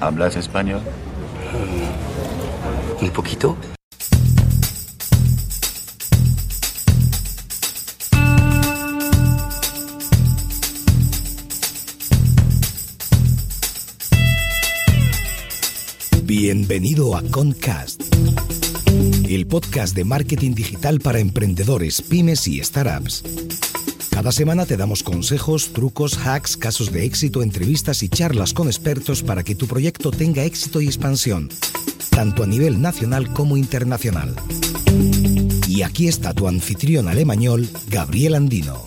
¿Hablas español? Un poquito. Bienvenido a Concast, el podcast de marketing digital para emprendedores, pymes y startups. Cada semana te damos consejos, trucos, hacks, casos de éxito, entrevistas y charlas con expertos para que tu proyecto tenga éxito y expansión, tanto a nivel nacional como internacional. Y aquí está tu anfitrión alemañol, Gabriel Andino.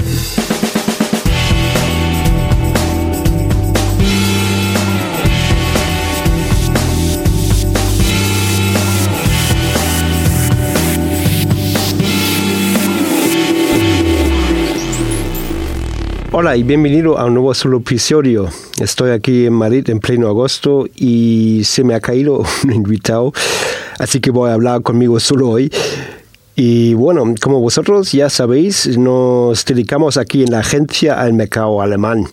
Hola y bienvenido a un nuevo solo episodio. Estoy aquí en Madrid en pleno agosto y se me ha caído un invitado, así que voy a hablar conmigo solo hoy. Y bueno, como vosotros ya sabéis, nos dedicamos aquí en la agencia al mercado alemán.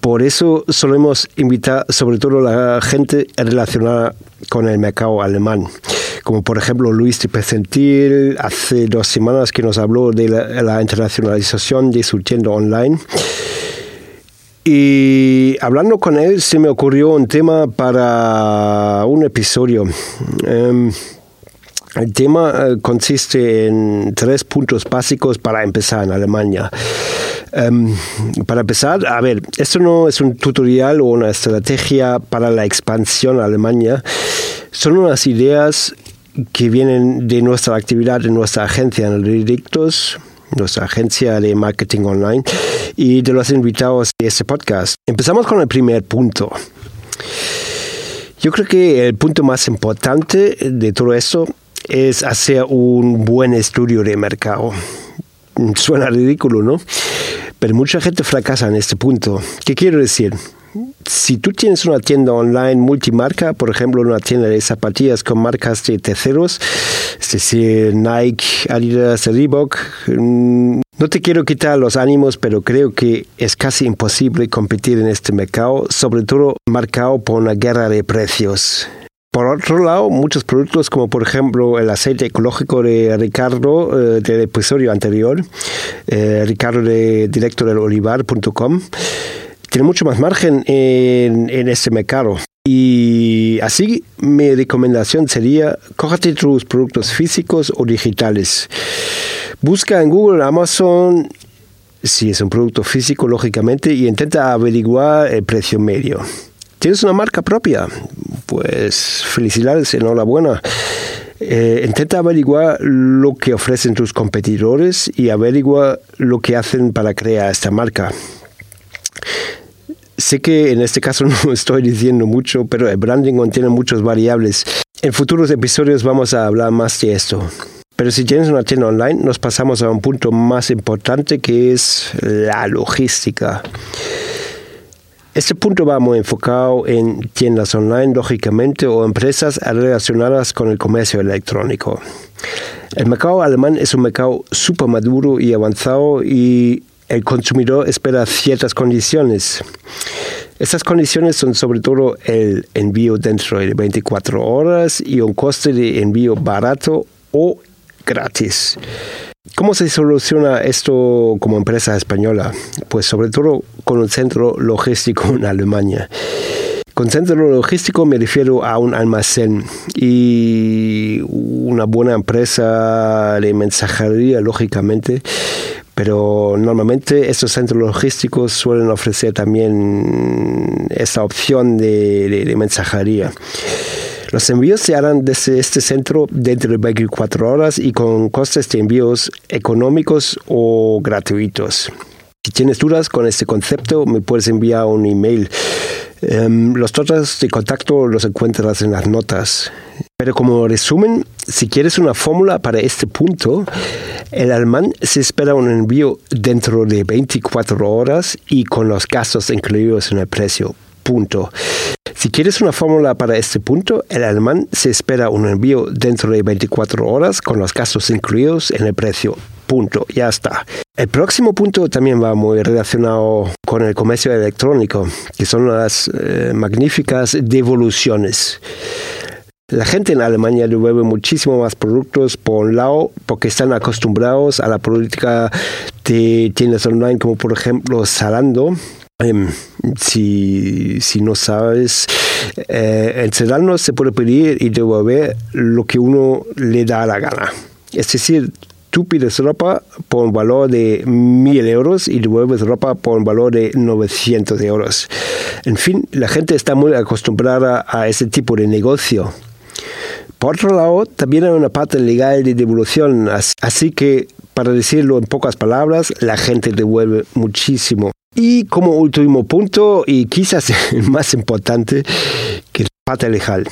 Por eso solemos invitar sobre todo a la gente relacionada con el mercado alemán como por ejemplo Luis de hace dos semanas que nos habló de la, internacionalización de su tienda online. Y hablando con él se me ocurrió un tema para un episodio. Em, el tema eh, consiste en tres puntos básicos para empezar en Alemania. Em, para empezar, a ver, esto no es un tutorial o una estrategia para la expansión a Alemania, son unas ideas que vienen de nuestra actividad en nuestra agencia Analytics, nuestra agencia de marketing online y de los invitados de este podcast. Empezamos con el primer punto. Yo creo que el punto más importante de todo esto es hacer un buen estudio de mercado. Suena ridículo, ¿no? Pero mucha gente fracasa en este punto. ¿Qué quiero decir? Si tú tienes una tienda online multimarca, por ejemplo, una tienda de zapatillas con marcas de terceros, es decir, Nike, Adidas, Reebok, mm, no te quiero quitar los ánimos, pero creo que es casi imposible competir en este mercado, sobre todo marcado por una guerra de precios. Por otro lado, muchos productos como por ejemplo el aceite ecológico de Ricardo eh, del episodio anterior, eh, Ricardo de directo del olivar.com, tiene mucho más margen en, en este mercado. Y así mi recomendación sería, cójate tus productos físicos o digitales. Busca en Google, Amazon, si es un producto físico, lógicamente, y intenta averiguar el precio medio. ¿Tienes una marca propia? Pues felicidades, enhorabuena. Eh, intenta averiguar lo que ofrecen tus competidores y averigua lo que hacen para crear esta marca. Sé que en este caso no estoy diciendo mucho, pero el branding contiene muchas variables. En futuros episodios vamos a hablar más de esto. Pero si tienes una tienda online, nos pasamos a un punto más importante que es la logística. Este punto va muy enfocado en tiendas online, lógicamente, o empresas relacionadas con el comercio electrónico. El mercado alemán es un mercado súper maduro y avanzado y el consumidor espera ciertas condiciones. Estas condiciones son sobre todo el envío dentro de 24 horas y un coste de envío barato o gratis. ¿Cómo se soluciona esto como empresa española? Pues sobre todo con un centro logístico en Alemania. Con centro logístico me refiero a un almacén y una buena empresa de mensajería, lógicamente, pero normalmente estos centros logísticos suelen ofrecer también esta opción de, mensajería. Los envíos se harán desde este centro dentro de 24 horas y con costes de envíos económicos o gratuitos. Si tienes dudas con este concepto, me puedes enviar un email. Em, los datos de contacto los encuentras en las notas. Pero como resumen, si quieres una fórmula para este punto, el alemán se espera un envío dentro de 24 horas y con los gastos incluidos en el precio. Punto. Si quieres una fórmula para este punto, el alemán se espera un envío dentro de 24 horas con los gastos incluidos en el precio. Punto, ya está. El próximo punto también va muy relacionado con el comercio electrónico, que son las eh, magníficas devoluciones. La gente en Alemania devuelve muchísimo más productos por un lado porque están acostumbrados a la política de tiendas online como por ejemplo Zalando. Em, si, si, no sabes, eh, en Zalando se puede pedir y devolver lo que uno le da la gana. Es decir, tú pides ropa por un valor de 1000 euros y devuelves ropa por un valor de 900 euros. En fin, la gente está muy acostumbrada a ese tipo de negocio. Por otro lado, también hay una parte legal de devolución, así que, para decirlo en pocas palabras, la gente devuelve muchísimo. Y como último punto, y quizás el más importante, que la parte legal.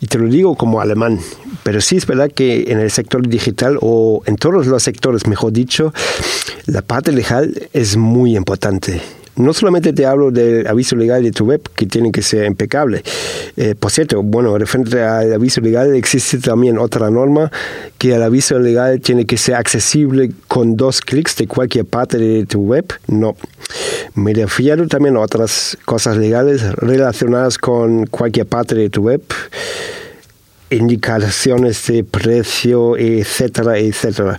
Y te lo digo como alemán, pero sí es verdad que en el sector digital o en todos los sectores, mejor dicho, la parte legal es muy importante no solamente te hablo del aviso legal de tu web, que tiene que ser impecable. Eh, por cierto, bueno, referente al aviso legal, existe también otra norma que el aviso legal tiene que ser accesible con dos clics de cualquier parte de tu web. No. Me refiero también a otras cosas legales relacionadas con cualquier parte de tu web indicaciones de precio, etcétera, etcétera.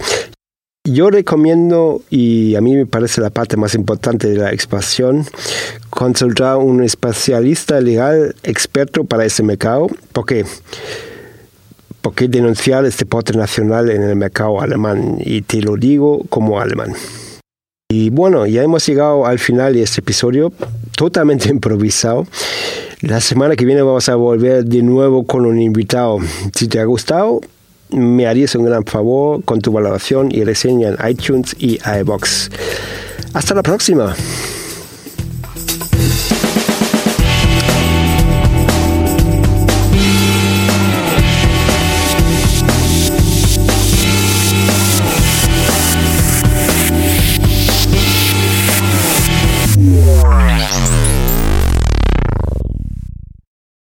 Yo recomiendo, y a mí me parece la parte más importante de la expansión, consultar a un especialista legal experto para ese mercado, porque porque denunciar este deporte nacional en el mercado alemán y te lo digo como alemán. Y bueno, ya hemos llegado al final de este episodio, totalmente improvisado. La semana que viene vamos a volver de nuevo con un invitado. Si te ha gustado, me harías un gran favor con tu valoración y reseña en iTunes y iBox. Hasta la próxima.